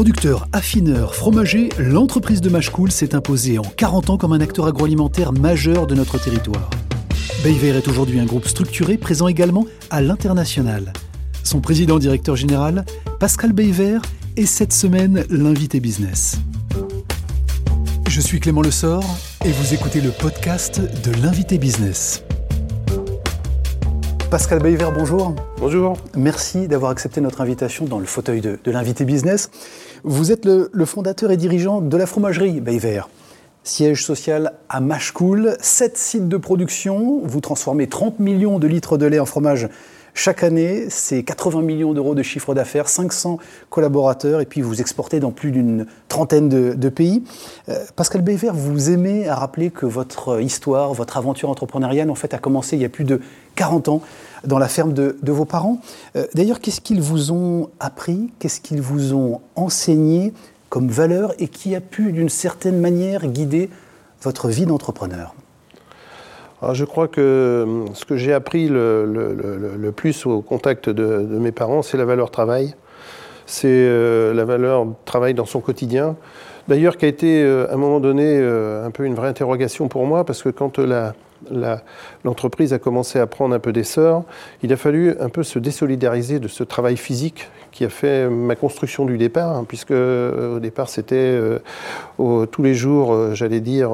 Producteur, affineur, fromager, l'entreprise de Machecoul s'est imposée en 40 ans comme un acteur agroalimentaire majeur de notre territoire. Bayver est aujourd'hui un groupe structuré présent également à l'international. Son président-directeur général, Pascal Bayver, est cette semaine l'invité business. Je suis Clément Lessort et vous écoutez le podcast de l'invité business. Pascal Bayver, bonjour. Bonjour. Merci d'avoir accepté notre invitation dans le fauteuil de, l'invité business. Vous êtes le, fondateur et dirigeant de la fromagerie Bayver. Siège social à Machecoul, 7 sites de production, vous transformez 30 millions de litres de lait en fromage chaque année, c'est 80 millions d'euros de chiffre d'affaires, 500 collaborateurs, et puis vous exportez dans plus d'une trentaine de, pays. Euh, Pascal Bévert, vous aimez à rappeler que votre histoire, votre aventure entrepreneuriale, en fait, a commencé il y a plus de 40 ans dans la ferme de, vos parents. Euh, d'ailleurs, qu'est-ce qu'ils vous ont appris Qu'est-ce qu'ils vous ont enseigné comme valeur et qui a pu, d'une certaine manière, guider votre vie d'entrepreneur? Je crois que hum, ce que j'ai appris le, plus au contact de, mes parents, c'est la valeur travail. C'est euh, la valeur travail dans son quotidien. D'ailleurs, qui a été euh, à un moment donné un peu une vraie interrogation pour moi, parce que quand la, l'entreprise a commencé à prendre un peu d'essor, il a fallu un peu se désolidariser de ce travail physique qui a fait ma construction du départ, hein, puisque euh, au départ c'était euh, tous les jours, euh, j'allais dire,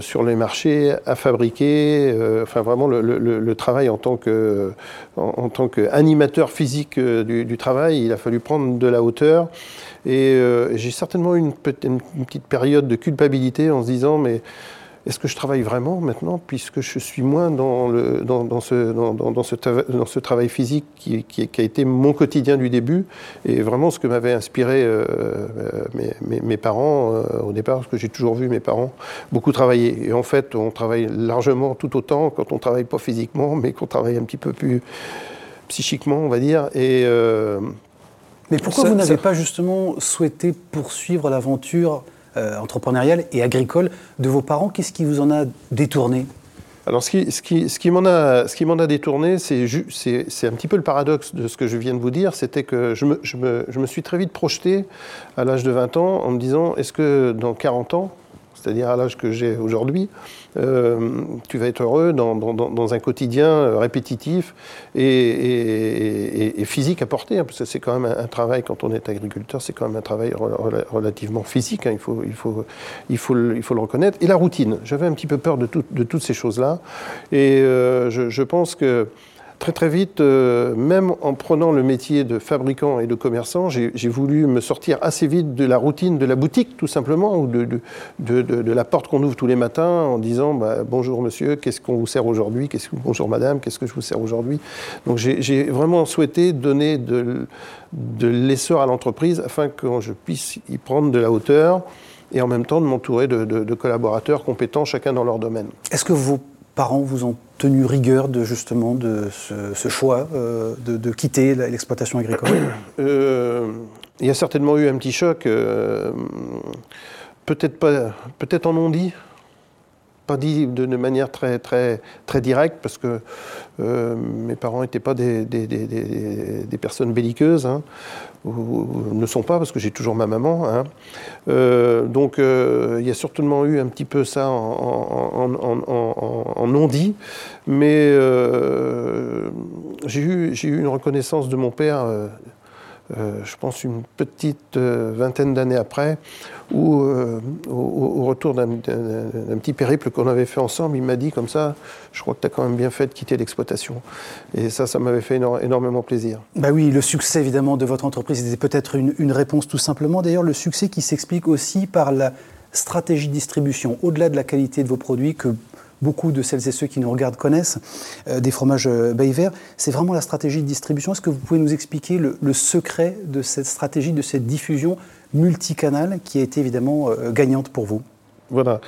sur les marchés, à fabriquer, enfin vraiment le, travail en tant que en, tant qu'animateur physique du, travail, il a fallu prendre de la hauteur. Et j'ai certainement eu une, petite période de culpabilité en se disant, mais est-ce que je travaille vraiment maintenant, puisque je suis moins dans, le, dans, ce, dans, ce, dans ce, travail physique qui, qui, a été mon quotidien du début, et vraiment ce que m'avaient inspiré euh, mes, mes, parents euh, au départ, parce que j'ai toujours vu mes parents beaucoup travailler. Et en fait, on travaille largement tout autant quand on ne travaille pas physiquement, mais qu'on travaille un petit peu plus psychiquement, on va dire. Et, euh, mais pourquoi vous n'avez pas justement souhaité poursuivre l'aventure euh, entrepreneuriale et agricole de vos parents. Qu'est-ce qui vous en a détourné alors, ce qui, ce qui, ce qui m'en a, ce a détourné, c'est, c'est, un petit peu le paradoxe de ce que je viens de vous dire. C'était que je me, je, me, je me suis très vite projeté à l'âge de 20 ans en me disant est-ce que dans 40 ans, c'est-à-dire à, l'âge que j'ai aujourd'hui, euh, tu vas être heureux dans, un quotidien euh, répétitif et, physique à porter, hein, parce que c'est quand même un, travail, quand on est agriculteur, c'est quand même un travail relativement physique, hein, il, faut, il, faut, il, faut, il faut le reconnaître. Et la routine, j'avais un petit peu peur de, toutes ces choses-là, et euh, je, pense que très très vite, euh, même en prenant le métier de fabricant et de commerçant, j'ai voulu me sortir assez vite de la routine de la boutique, tout simplement, ou de, la porte qu'on ouvre tous les matins en disant bah, bonjour monsieur, qu'est-ce qu'on vous sert aujourd'hui? Bonjour madame, qu'est-ce que je vous sers aujourd'hui? Donc j'ai vraiment souhaité donner de, l'essor à l'entreprise afin que je puisse y prendre de la hauteur et en même temps de m'entourer de, collaborateurs compétents, chacun dans leur domaine. Est-ce que vos parents vous ont tenu rigueur de justement de ce, choix euh, de, quitter l'exploitation agricole euh, Il y a certainement eu un petit choc, euh, peut-être pas, peut-être en ont dit, pas dit de, manière très, très, très directe, parce que mes parents n'étaient pas des, des, personnes belliqueuses. Hein ou, ne sont pas, parce que j'ai toujours ma maman. Hein. Euh, donc euh, il y a certainement eu un petit peu ça en, non-dit, mais euh, j'ai eu, eu, une reconnaissance de mon père euh, je pense, une petite euh, vingtaine d'années après, où, euh, au, retour d'un petit périple qu'on avait fait ensemble, il m'a dit comme ça, je crois que tu as quand même bien fait de quitter l'exploitation. Et ça, ça m'avait fait énormément plaisir. Bah oui, le succès évidemment de votre entreprise était peut-être une, une réponse tout simplement. D'ailleurs, le succès qui s'explique aussi par la stratégie de distribution, au-delà de la qualité de vos produits que beaucoup de celles et ceux qui nous regardent connaissent, euh, des fromages euh, Bayver, c'est vraiment la stratégie de distribution. Est-ce que vous pouvez nous expliquer le, secret de cette stratégie, de cette diffusion multicanale qui a été évidemment euh, gagnante pour vous? Voilà.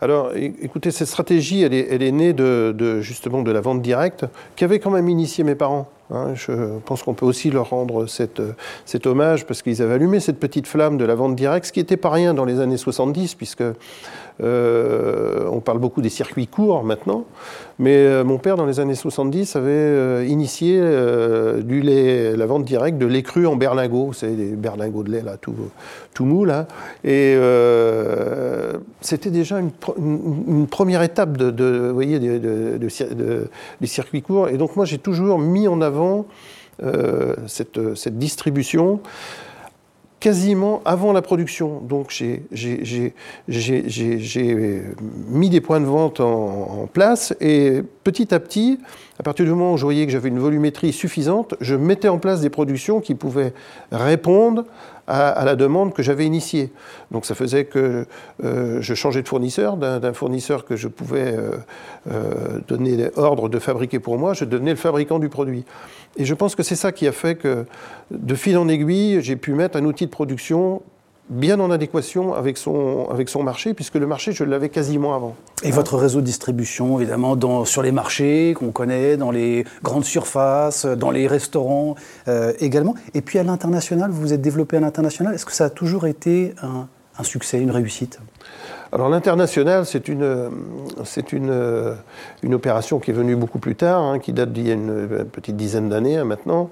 Alors, écoutez, cette stratégie, elle est, née de, justement de la vente directe, qui avait quand même initié mes parents. Hein. je pense qu'on peut aussi leur rendre cette, cet hommage parce qu'ils avaient allumé cette petite flamme de la vente directe, ce qui n'était pas rien dans les années 70, puisque on parle beaucoup des circuits courts maintenant. Mais mon père, dans les années 70, avait initié la vente directe de lait cru en berlingot. C'est des berlingots de lait tout, tout. Et c'était déjà une, première étape de, de voyez, de, des circuits courts. Et donc moi, j'ai toujours mis en avant euh, cette, cette, distribution quasiment avant la production. Donc j'ai mis des points de vente en, place et petit à petit, à partir du moment où je voyais que j'avais une volumétrie suffisante, je mettais en place des productions qui pouvaient répondre à, la demande que j'avais initiée. Donc ça faisait que euh, je changeais de fournisseur, d'un fournisseur que je pouvais euh, euh, donner ordre de fabriquer pour moi, je devenais le fabricant du produit. Et je pense que c'est ça qui a fait que, de fil en aiguille, j'ai pu mettre un outil de production bien en adéquation avec son, avec son marché, puisque le marché, je l'avais quasiment avant. Et votre réseau de distribution, évidemment, dans, sur les marchés qu'on connaît, dans les grandes surfaces, dans les restaurants euh, également. Et puis à l'international, vous vous êtes développé à l'international. Est-ce que ça a toujours été un, un succès, une réussite alors l'international, c'est une, c'est une, une, opération qui est venue beaucoup plus tard, hein, qui date d'il y a une, petite dizaine d'années hein, maintenant.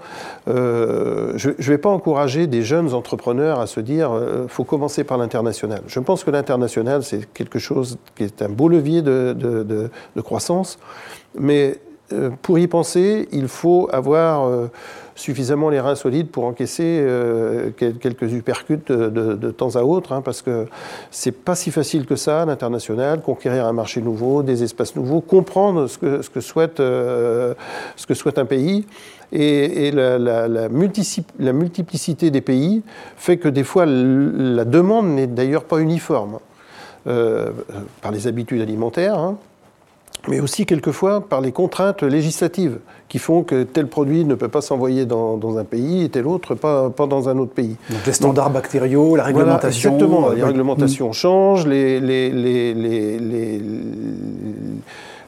Euh, je ne vais pas encourager des jeunes entrepreneurs à se dire euh, faut commencer par l'international. Je pense que l'international, c'est quelque chose qui est un beau levier de, de, de, croissance, mais pour y penser, il faut avoir suffisamment les reins solides pour encaisser euh, quelques uppercuts de, temps à autre, hein, parce que c'est pas si facile que ça, l'international, conquérir un marché nouveau, des espaces nouveaux, comprendre ce que, ce que, souhaite, euh, ce que souhaite un pays. Et, la, multiplicité des pays fait que des fois la demande n'est d'ailleurs pas uniforme euh, par les habitudes alimentaires. Hein mais aussi quelquefois par les contraintes législatives qui font que tel produit ne peut pas s'envoyer dans, un pays et tel autre pas, pas dans un autre pays. Donc les standards bactériaux, la réglementation. exactement, les réglementations changent, les, les,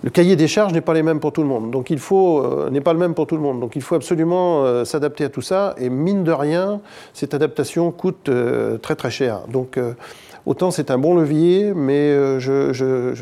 le cahier des charges n'est pas les mêmes pour tout le monde. Donc il faut euh, n'est pas le même pour tout le monde. Donc il faut absolument euh, s'adapter à tout ça. Et mine de rien, cette adaptation coûte euh, très très cher. Donc Autant c'est un bon levier, mais euh,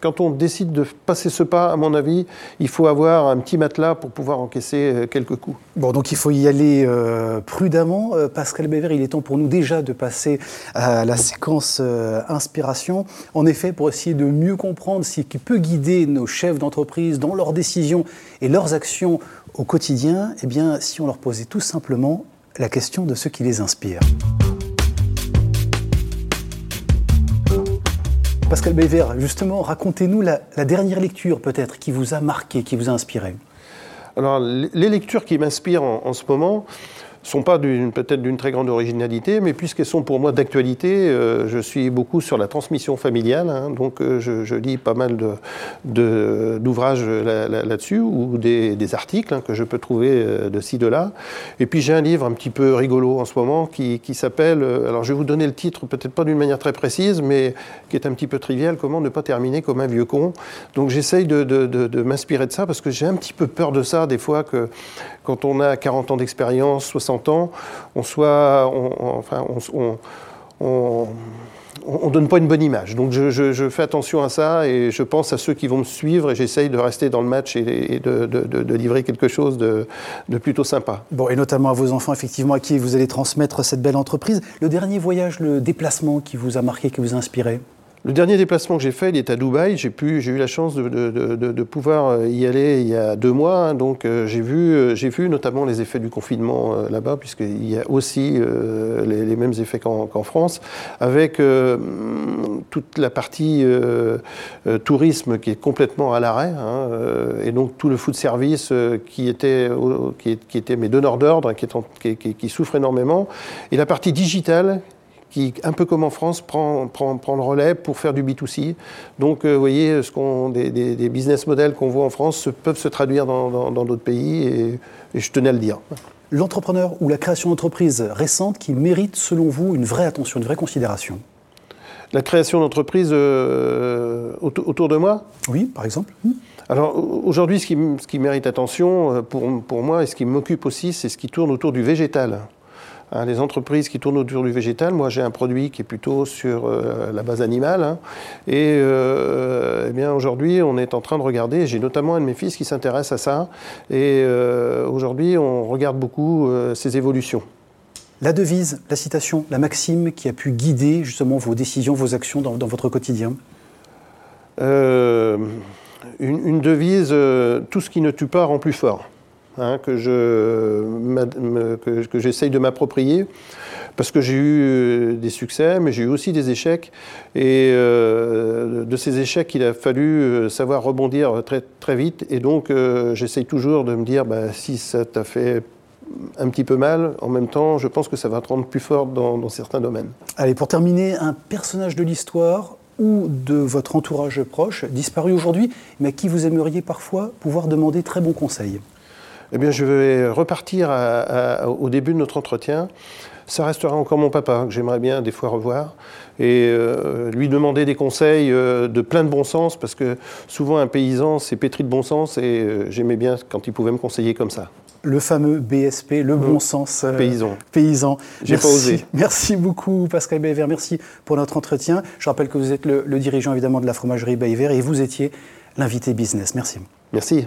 quand on décide de passer ce pas, à mon avis, il faut avoir un petit matelas pour pouvoir encaisser euh, quelques coups. Bon, donc il faut y aller euh, prudemment. Pascal Béver, il est temps pour nous déjà de passer à la séquence inspiration. En effet, pour essayer de mieux comprendre ce qui peut guider nos chefs d'entreprise dans leurs décisions et leurs actions au quotidien, eh bien, si on leur posait tout simplement la question de ce qui les inspire. Pascal Béver, justement, racontez-nous la, dernière lecture peut-être qui vous a marqué, qui vous a inspiré. Alors, les lectures qui m'inspirent en, ce moment, sont pas peut-être d'une très grande originalité, mais puisqu'elles sont pour moi d'actualité, euh, je suis beaucoup sur la transmission familiale, hein, donc euh, je, lis pas mal d'ouvrages de, là-dessus, ou des, articles hein, que je peux trouver euh, de ci, de là. Et puis j'ai un livre un petit peu rigolo en ce moment qui, s'appelle, alors je vais vous donner le titre peut-être pas d'une manière très précise, mais qui est un petit peu trivial, Comment ne pas terminer comme un vieux con. Donc j'essaye de, m'inspirer de ça, parce que j'ai un petit peu peur de ça des fois, que quand on a 40 ans d'expérience, 60 on soit, enfin, on, on donne pas une bonne image. Donc je, fais attention à ça et je pense à ceux qui vont me suivre et j'essaye de rester dans le match et, de, livrer quelque chose de, plutôt sympa. Bon, et notamment à vos enfants, effectivement, à qui vous allez transmettre cette belle entreprise. Le dernier voyage, le déplacement qui vous a marqué, qui vous a inspiré? Le dernier déplacement que j'ai fait, il est à Dubaï. J'ai eu la chance de, pouvoir euh, y aller il y a deux mois. Hein. donc euh, j'ai vu, euh, j'ai vu notamment les effets du confinement là-bas, puisqu'il y a aussi les, mêmes effets qu'en, France, avec toute la partie tourisme qui est complètement à l'arrêt, hein, et donc tout le food service qui était, mes donneurs d'ordre, qui, qui, qui souffre énormément, et la partie digitale qui, un peu comme en France, prend, prend, prend le relais pour faire du B2C. Donc, euh, vous voyez, ce qu'on, des, des, business models qu'on voit en France peuvent se traduire dans, d'autres pays, et, je tenais à le dire. L'entrepreneur ou la création d'entreprise récente qui mérite, selon vous, une vraie attention, une vraie considération? La création d'entreprise euh, autour de moi? Oui, par exemple. Alors aujourd'hui, ce qui, ce qui, mérite attention euh, pour, pour moi et ce qui m'occupe aussi, c'est ce qui tourne autour du végétal. Hein, les entreprises qui tournent autour du végétal, moi j'ai un produit qui est plutôt sur euh, la base animale. Hein. et eh bien aujourd'hui, on est en train de regarder, j'ai notamment un de mes fils qui s'intéresse à ça. Et aujourd'hui, on regarde beaucoup ces évolutions. La devise, la citation, la maxime qui a pu guider justement vos décisions, vos actions dans, votre quotidien? Une, une, devise, tout ce qui ne tue pas rend plus fort. Hein, que, je, que, j'essaye de m'approprier, parce que j'ai eu euh, des succès, mais j'ai eu aussi des échecs. Et euh, de ces échecs, il a fallu euh, savoir rebondir très, très vite. Et donc, j'essaye toujours de me dire, bah, si ça t'a fait un petit peu mal, en même temps, je pense que ça va te rendre plus fort dans, dans certains domaines. Allez, pour terminer, un personnage de l'histoire ou de votre entourage proche, disparu aujourd'hui, mais à qui vous aimeriez parfois pouvoir demander très bons conseils? Eh bien, je vais repartir au début de notre entretien. Ça restera encore mon papa, que j'aimerais bien des fois revoir, et euh, lui demander des conseils euh, de plein de bon sens, parce que souvent un paysan, c'est pétri de bon sens, et euh, j'aimais bien quand il pouvait me conseiller comme ça. Le fameux BSP, le bon mmh. sens paysan. paysan. J'ai pas osé. Merci beaucoup, Pascal Bayver. Merci pour notre entretien. Je rappelle que vous êtes le, le dirigeant évidemment de la fromagerie Bayver et vous étiez l'invité business. Merci. Merci.